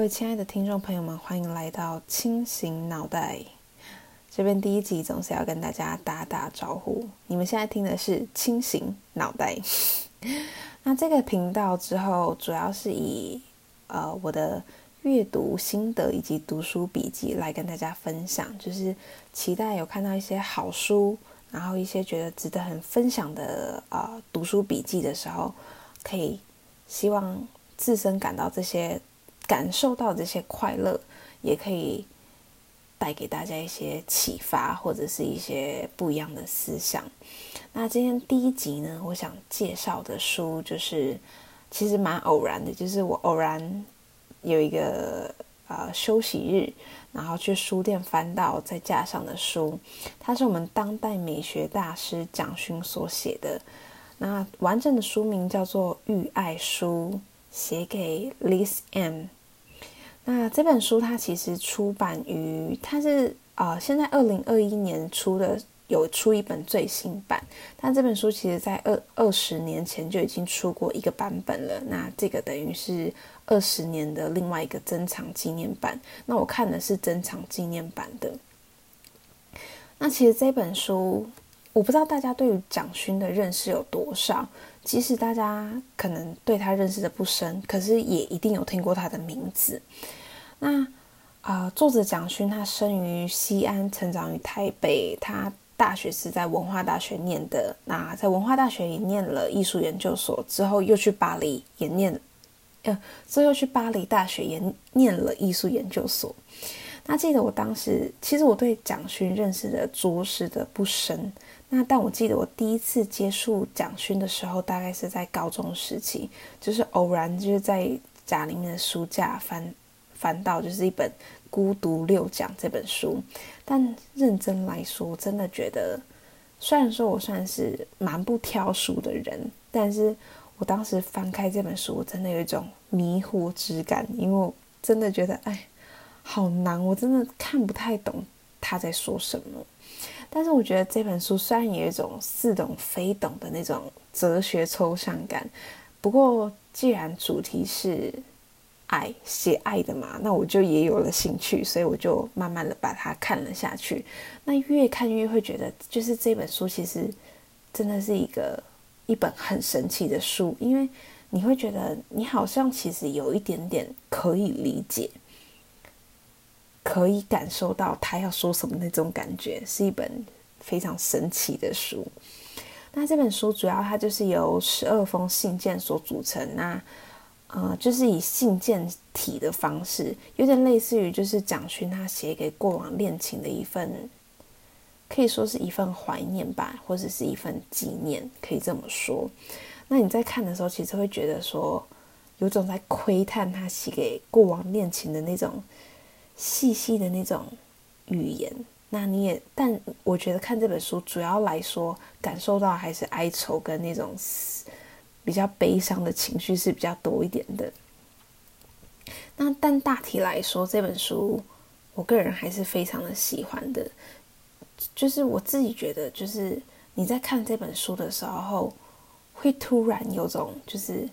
各位亲爱的听众朋友们，欢迎来到清醒脑袋这边。第一集总是要跟大家打打招呼。你们现在听的是清醒脑袋。那这个频道之后主要是以呃我的阅读心得以及读书笔记来跟大家分享，就是期待有看到一些好书，然后一些觉得值得很分享的呃读书笔记的时候，可以希望自身感到这些。感受到这些快乐，也可以带给大家一些启发，或者是一些不一样的思想。那今天第一集呢，我想介绍的书就是其实蛮偶然的，就是我偶然有一个呃休息日，然后去书店翻到在架上的书，它是我们当代美学大师蒋勋所写的。那完整的书名叫做《欲爱书》，写给 Liz M。那这本书它其实出版于，它是啊，现在二零二一年出的，有出一本最新版。但这本书其实在二二十年前就已经出过一个版本了。那这个等于是二十年的另外一个珍藏纪念版。那我看的是珍藏纪念版的。那其实这本书，我不知道大家对于蒋勋的认识有多少。即使大家可能对他认识的不深，可是也一定有听过他的名字。那啊，作者蒋勋他生于西安，成长于台北。他大学是在文化大学念的。那在文化大学也念了艺术研究所，之后又去巴黎也念，呃，之后又去巴黎大学也念了艺术研究所。那记得我当时，其实我对蒋勋认识的着实的不深。那但我记得我第一次接触蒋勋的时候，大概是在高中时期，就是偶然就是在家里面的书架翻翻到，就是一本《孤独六讲》这本书。但认真来说，真的觉得，虽然说我算是蛮不挑书的人，但是我当时翻开这本书，我真的有一种迷惑之感，因为我真的觉得，哎，好难，我真的看不太懂他在说什么。但是我觉得这本书虽然有一种似懂非懂的那种哲学抽象感，不过既然主题是爱，写爱的嘛，那我就也有了兴趣，所以我就慢慢的把它看了下去。那越看越会觉得，就是这本书其实真的是一个一本很神奇的书，因为你会觉得你好像其实有一点点可以理解。可以感受到他要说什么那种感觉，是一本非常神奇的书。那这本书主要它就是由十二封信件所组成，那呃就是以信件体的方式，有点类似于就是蒋勋他写给过往恋情的一份，可以说是一份怀念吧，或者是一份纪念，可以这么说。那你在看的时候，其实会觉得说，有种在窥探他写给过往恋情的那种。细细的那种语言，那你也，但我觉得看这本书主要来说，感受到还是哀愁跟那种比较悲伤的情绪是比较多一点的。那但大体来说，这本书我个人还是非常的喜欢的。就是我自己觉得，就是你在看这本书的时候，会突然有种就是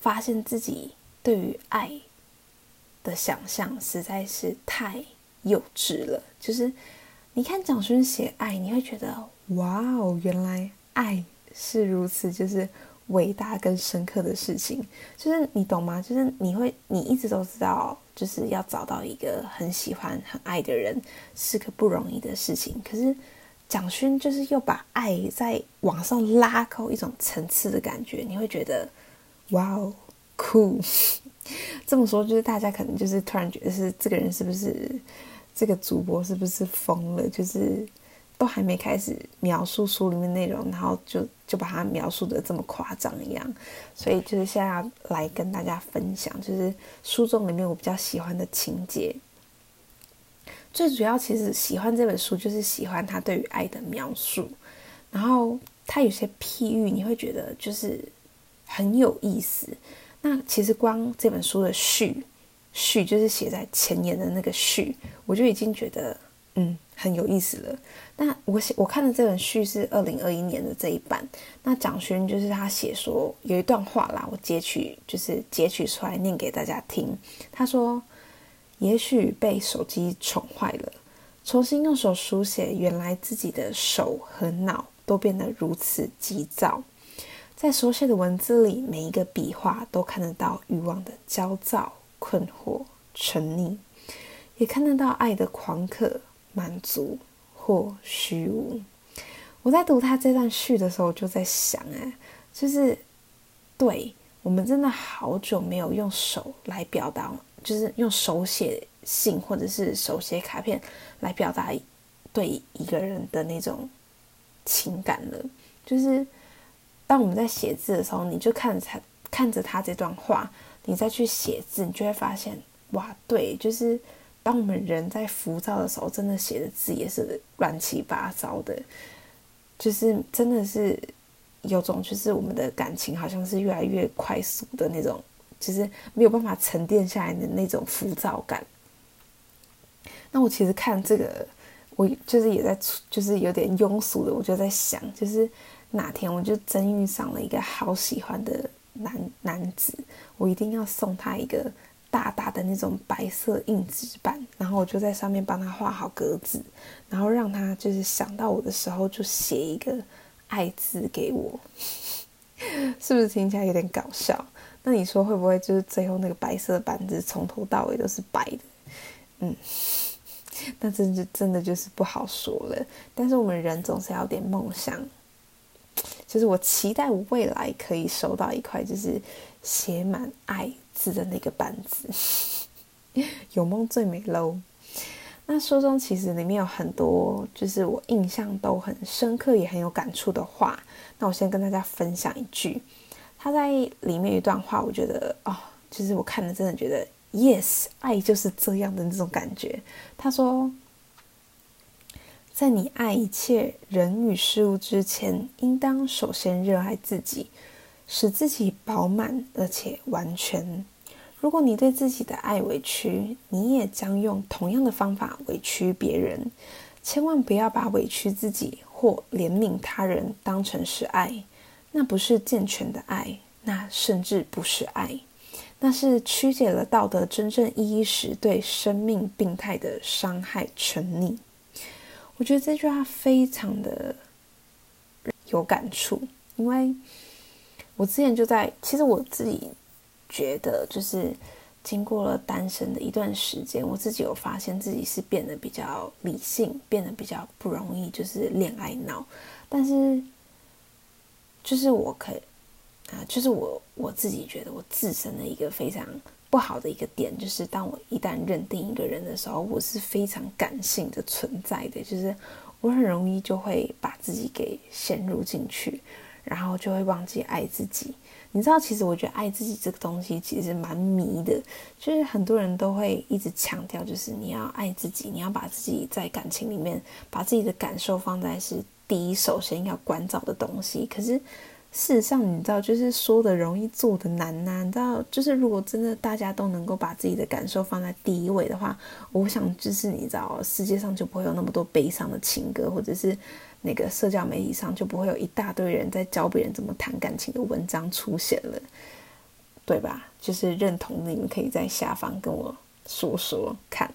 发现自己对于爱。的想象实在是太幼稚了。就是你看蒋勋写爱，你会觉得哇哦，原来爱是如此，就是伟大跟深刻的事情。就是你懂吗？就是你会，你一直都知道，就是要找到一个很喜欢、很爱的人是个不容易的事情。可是蒋勋就是又把爱在往上拉高一种层次的感觉，你会觉得哇哦，酷。这么说，就是大家可能就是突然觉得是这个人是不是这个主播是不是疯了？就是都还没开始描述书里面内容，然后就就把它描述的这么夸张一样。所以就是现在来跟大家分享，就是书中里面我比较喜欢的情节。最主要其实喜欢这本书，就是喜欢他对于爱的描述，然后他有些譬喻，你会觉得就是很有意思。那其实光这本书的序，序就是写在前言的那个序，我就已经觉得嗯很有意思了。那我写我看的这本序是二零二一年的这一版。那蒋勋就是他写说有一段话啦，我截取就是截取出来念给大家听。他说：“也许被手机宠坏了，重新用手书写，原来自己的手和脑都变得如此急躁。在手写的文字里，每一个笔画都看得到欲望的焦躁、困惑、沉溺，也看得到爱的狂渴、满足或虚无。我在读他这段序的时候，就在想，哎，就是对我们真的好久没有用手来表达，就是用手写信或者是手写卡片来表达对一个人的那种情感了，就是。当我们在写字的时候，你就看着他，看着他这段话，你再去写字，你就会发现，哇，对，就是当我们人在浮躁的时候，真的写的字也是乱七八糟的，就是真的是有种，就是我们的感情好像是越来越快速的那种，就是没有办法沉淀下来的那种浮躁感。那我其实看这个，我就是也在，就是有点庸俗的，我就在想，就是。哪天我就真遇上了一个好喜欢的男男子，我一定要送他一个大大的那种白色硬纸板，然后我就在上面帮他画好格子，然后让他就是想到我的时候就写一个爱字给我，是不是听起来有点搞笑？那你说会不会就是最后那个白色板子从头到尾都是白的？嗯，那真的真的就是不好说了。但是我们人总是要点梦想。就是我期待我未来可以收到一块就是写满爱字的那个板子，有梦最美喽。那书中其实里面有很多就是我印象都很深刻也很有感触的话，那我先跟大家分享一句，他在里面一段话，我觉得哦，就是我看了真的觉得 yes，爱就是这样的那种感觉。他说。在你爱一切人与事物之前，应当首先热爱自己，使自己饱满而且完全。如果你对自己的爱委屈，你也将用同样的方法委屈别人。千万不要把委屈自己或怜悯他人当成是爱，那不是健全的爱，那甚至不是爱，那是曲解了道德真正意义时对生命病态的伤害沉溺。我觉得这句话非常的有感触，因为我之前就在，其实我自己觉得，就是经过了单身的一段时间，我自己有发现自己是变得比较理性，变得比较不容易就是恋爱脑，但是就是我可啊，就是我我自己觉得我自身的一个非常。不好的一个点就是，当我一旦认定一个人的时候，我是非常感性的存在的，就是我很容易就会把自己给陷入进去，然后就会忘记爱自己。你知道，其实我觉得爱自己这个东西其实蛮迷的，就是很多人都会一直强调，就是你要爱自己，你要把自己在感情里面把自己的感受放在是第一，首先要关照的东西。可是。事实上，你知道，就是说的容易，做的难呐。你知道，就是如果真的大家都能够把自己的感受放在第一位的话，我想就是你知道，世界上就不会有那么多悲伤的情歌，或者是那个社交媒体上就不会有一大堆人在教别人怎么谈感情的文章出现了，对吧？就是认同的你们可以在下方跟我说说看。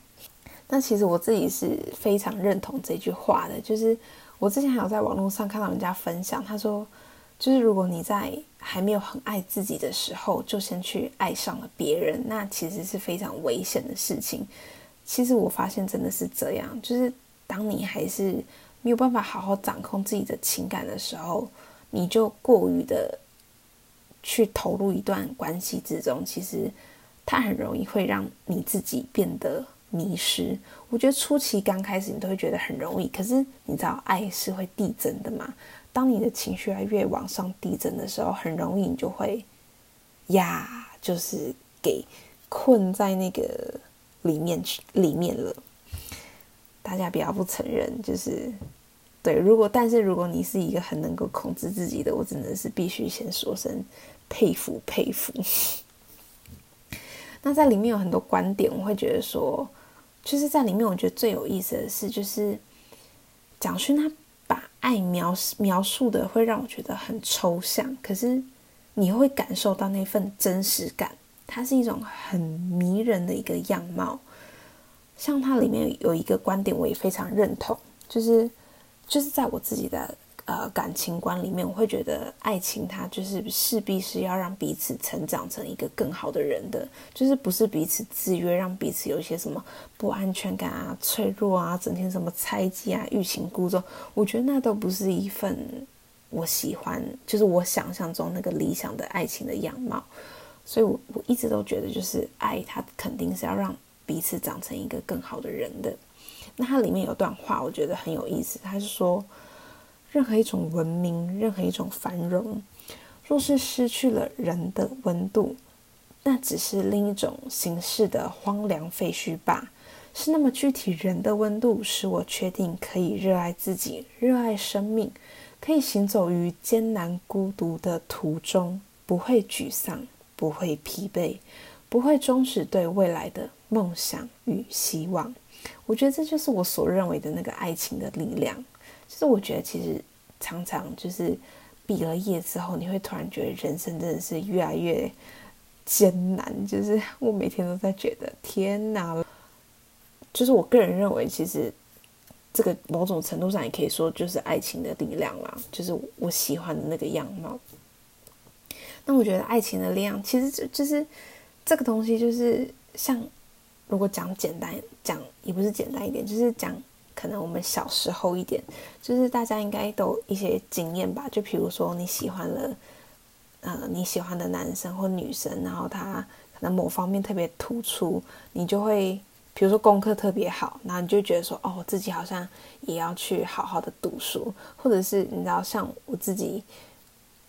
那其实我自己是非常认同这句话的，就是我之前还有在网络上看到人家分享，他说。就是如果你在还没有很爱自己的时候，就先去爱上了别人，那其实是非常危险的事情。其实我发现真的是这样，就是当你还是没有办法好好掌控自己的情感的时候，你就过于的去投入一段关系之中，其实它很容易会让你自己变得迷失。我觉得初期刚开始你都会觉得很容易，可是你知道爱是会递增的嘛？当你的情绪越往上递增的时候，很容易你就会呀，就是给困在那个里面去里面了。大家不要不承认，就是对。如果但是如果你是一个很能够控制自己的，我真的是必须先说声佩服佩服。那在里面有很多观点，我会觉得说，就是在里面我觉得最有意思的是，就是蒋勋他。爱描描述的会让我觉得很抽象，可是你会感受到那份真实感。它是一种很迷人的一个样貌，像它里面有一个观点，我也非常认同，就是就是在我自己的呃感情观里面，我会觉得爱情它就是势必是要让彼此成长成一个更好的人的，就是不是彼此制约，让彼此有一些什么不安全感啊、脆弱啊、整天什么猜忌啊、欲擒故纵，我觉得那都不是一份我喜欢，就是我想象中那个理想的爱情的样貌。所以，我我一直都觉得，就是爱它肯定是要让彼此长成一个更好的人的。那它里面有段话，我觉得很有意思。他是说，任何一种文明，任何一种繁荣，若是失去了人的温度，那只是另一种形式的荒凉废墟罢。是那么具体人的温度，使我确定可以热爱自己，热爱生命，可以行走于艰难孤独的途中，不会沮丧。不会疲惫，不会终止对未来的梦想与希望。我觉得这就是我所认为的那个爱情的力量。就是我觉得其实常常就是毕了业之后，你会突然觉得人生真的是越来越艰难。就是我每天都在觉得天哪！就是我个人认为，其实这个某种程度上也可以说就是爱情的力量啦。就是我喜欢的那个样貌。那我觉得爱情的力量，其实就就是这个东西，就是像如果讲简单讲，也不是简单一点，就是讲可能我们小时候一点，就是大家应该都一些经验吧。就比如说你喜欢了，呃，你喜欢的男生或女生，然后他可能某方面特别突出，你就会，比如说功课特别好，然后你就觉得说，哦，自己好像也要去好好的读书，或者是你知道，像我自己。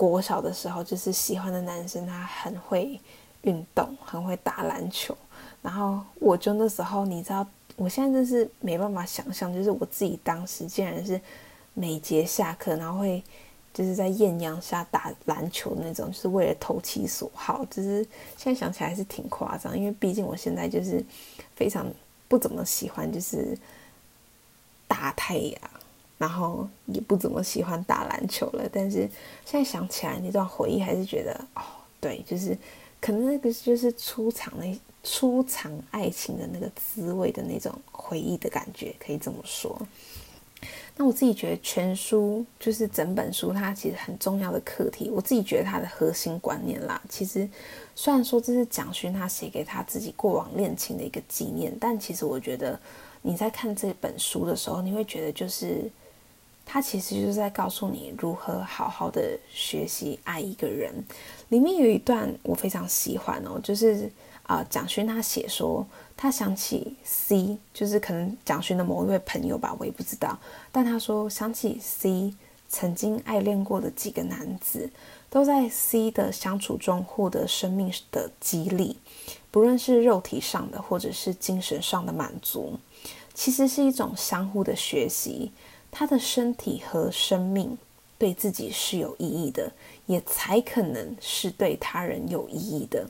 国小的时候，就是喜欢的男生，他很会运动，很会打篮球。然后我就那时候，你知道，我现在真是没办法想象，就是我自己当时竟然是每节下课，然后会就是在艳阳下打篮球那种，就是为了投其所好。就是现在想起来是挺夸张，因为毕竟我现在就是非常不怎么喜欢，就是大太阳。然后也不怎么喜欢打篮球了，但是现在想起来那段回忆，还是觉得哦，对，就是可能那个就是初尝那初尝爱情的那个滋味的那种回忆的感觉，可以这么说。那我自己觉得全书就是整本书，它其实很重要的课题，我自己觉得它的核心观念啦，其实虽然说这是蒋勋他写给他自己过往恋情的一个纪念，但其实我觉得你在看这本书的时候，你会觉得就是。他其实就是在告诉你如何好好的学习爱一个人。里面有一段我非常喜欢哦，就是啊，蒋勋他写说，他想起 C，就是可能蒋勋的某一位朋友吧，我也不知道。但他说想起 C 曾经爱恋过的几个男子，都在 C 的相处中获得生命的激励，不论是肉体上的或者是精神上的满足，其实是一种相互的学习。他的身体和生命对自己是有意义的，也才可能是对他人有意义的。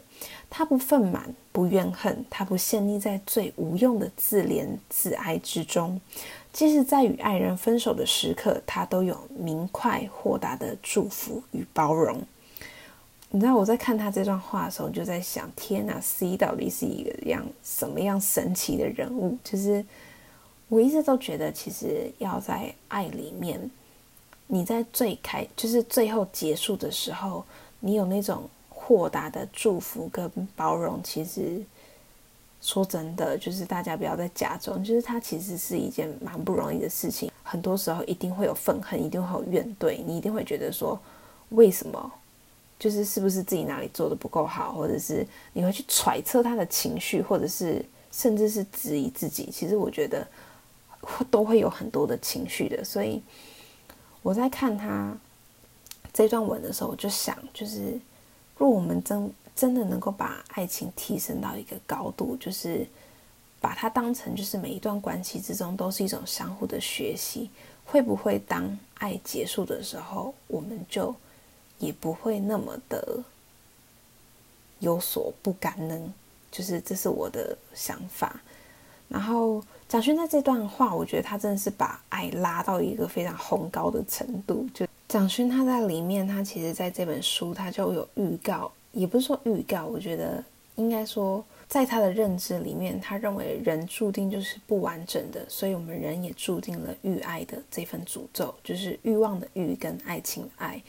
他不愤满，不怨恨，他不陷溺在最无用的自怜自哀之中。即使在与爱人分手的时刻，他都有明快豁达的祝福与包容。你知道我在看他这段话的时候，就在想：天哪，C 到底是一个样什么样神奇的人物？就是。我一直都觉得，其实要在爱里面，你在最开，就是最后结束的时候，你有那种豁达的祝福跟包容。其实说真的，就是大家不要再假装，就是它其实是一件蛮不容易的事情。很多时候一定会有愤恨，一定会有怨怼，你一定会觉得说，为什么？就是是不是自己哪里做的不够好，或者是你会去揣测他的情绪，或者是甚至是质疑自己。其实我觉得。都会有很多的情绪的，所以我在看他这段文的时候，我就想，就是若我们真真的能够把爱情提升到一个高度，就是把它当成就是每一段关系之中都是一种相互的学习，会不会当爱结束的时候，我们就也不会那么的有所不甘呢？就是这是我的想法，然后。蒋勋在这段话，我觉得他真的是把爱拉到一个非常宏高的程度。就蒋勋他在里面，他其实在这本书他就有预告，也不是说预告，我觉得应该说在他的认知里面，他认为人注定就是不完整的，所以我们人也注定了欲爱的这份诅咒，就是欲望的欲跟爱情的爱。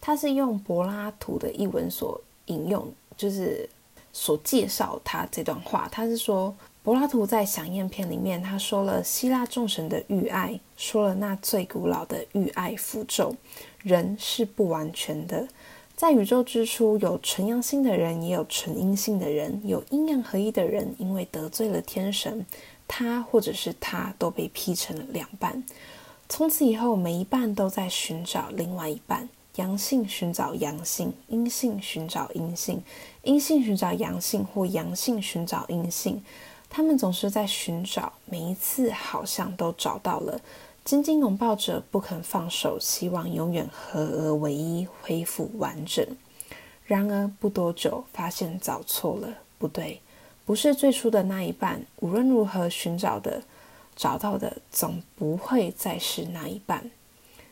他是用柏拉图的译文所引用，就是所介绍他这段话。他是说，柏拉图在《响宴篇》里面，他说了希腊众神的欲爱，说了那最古老的欲爱符咒，人是不完全的。在宇宙之初，有纯阳性的人，也有纯阴性的人，有阴阳合一的人。因为得罪了天神，他或者是他都被劈成了两半。从此以后，每一半都在寻找另外一半：阳性寻找阳性，阴性寻找阴性，阴性寻找阳性，或阳性寻找阴性。他们总是在寻找，每一次好像都找到了。紧紧拥抱着，不肯放手，希望永远合而为一，恢复完整。然而不多久，发现找错了，不对，不是最初的那一半。无论如何寻找的，找到的总不会再是那一半。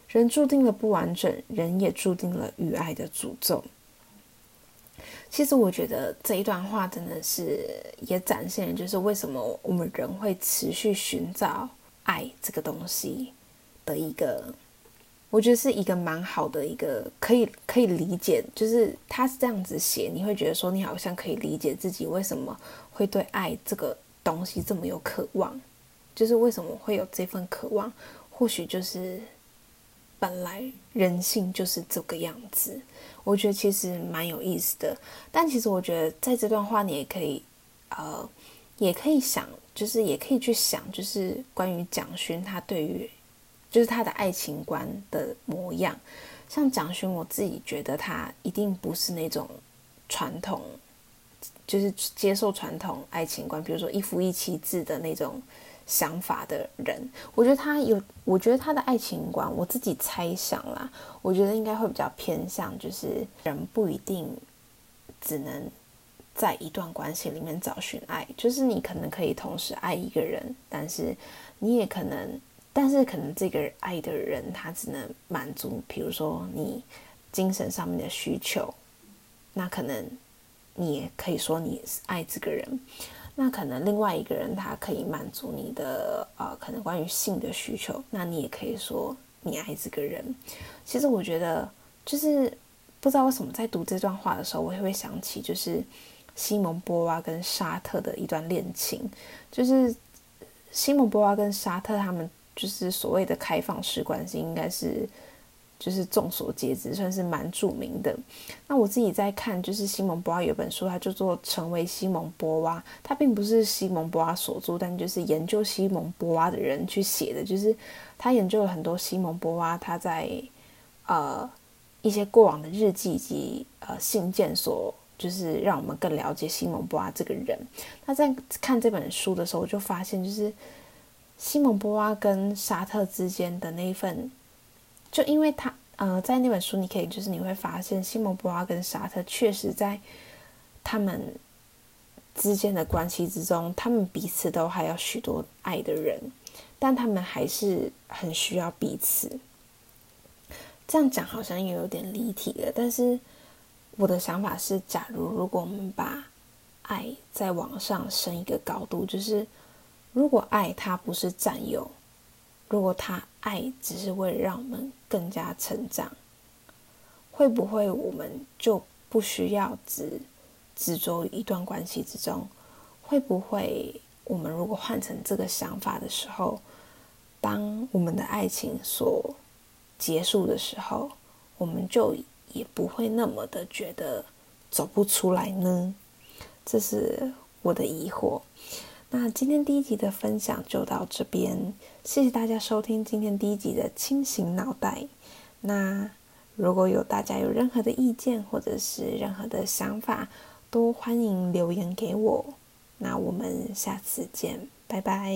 人注定了不完整，人也注定了与爱的诅咒。其实我觉得这一段话真的是也展现了，就是为什么我们人会持续寻找。爱这个东西的一个，我觉得是一个蛮好的一个可以可以理解，就是他是这样子写，你会觉得说你好像可以理解自己为什么会对爱这个东西这么有渴望，就是为什么会有这份渴望，或许就是本来人性就是这个样子。我觉得其实蛮有意思的，但其实我觉得在这段话你也可以呃，也可以想。就是也可以去想，就是关于蒋勋他对于，就是他的爱情观的模样。像蒋勋，我自己觉得他一定不是那种传统，就是接受传统爱情观，比如说一夫一妻制的那种想法的人。我觉得他有，我觉得他的爱情观，我自己猜想啦，我觉得应该会比较偏向，就是人不一定只能。在一段关系里面找寻爱，就是你可能可以同时爱一个人，但是你也可能，但是可能这个爱的人他只能满足，比如说你精神上面的需求，那可能你也可以说你爱这个人。那可能另外一个人他可以满足你的呃，可能关于性的需求，那你也可以说你爱这个人。其实我觉得，就是不知道为什么在读这段话的时候，我也会想起就是。西蒙波娃跟沙特的一段恋情，就是西蒙波娃跟沙特他们就是所谓的开放式关系，应该是就是众所皆知，算是蛮著名的。那我自己在看，就是西蒙波娃有本书，它叫做《成为西蒙波娃》，它并不是西蒙波娃所著，但就是研究西蒙波娃的人去写的，就是他研究了很多西蒙波娃他在呃一些过往的日记以及呃信件所。就是让我们更了解西蒙波娃这个人。那在看这本书的时候，我就发现，就是西蒙波娃跟沙特之间的那一份，就因为他呃，在那本书你可以就是你会发现，西蒙波娃跟沙特确实在他们之间的关系之中，他们彼此都还有许多爱的人，但他们还是很需要彼此。这样讲好像也有点离题了，但是。我的想法是，假如如果我们把爱再往上升一个高度，就是如果爱它不是占有，如果他爱只是为了让我们更加成长，会不会我们就不需要只执着于一段关系之中？会不会我们如果换成这个想法的时候，当我们的爱情所结束的时候，我们就？也不会那么的觉得走不出来呢，这是我的疑惑。那今天第一集的分享就到这边，谢谢大家收听今天第一集的清醒脑袋。那如果有大家有任何的意见或者是任何的想法，都欢迎留言给我。那我们下次见，拜拜。